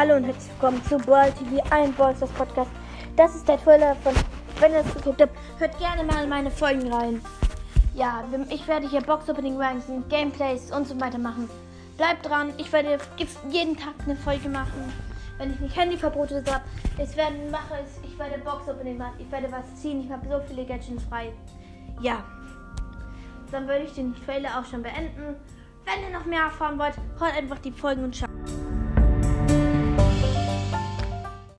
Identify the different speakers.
Speaker 1: Hallo und herzlich willkommen zu Brawl TV, ein Ballstars Podcast. Das ist der Trailer von, wenn ihr es geguckt habt, hört gerne mal in meine Folgen rein. Ja, ich werde hier Box Opening Ranking, Gameplays und so weiter machen. Bleibt dran, ich werde jeden Tag eine Folge machen. Wenn ich nicht Handyverbote habe, ich werde mache es, ich werde Box Opening machen, ich werde was ziehen, ich habe so viele Gadgets frei. Ja, dann würde ich den Trailer auch schon beenden. Wenn ihr noch mehr erfahren wollt, hört einfach die Folgen und schaut.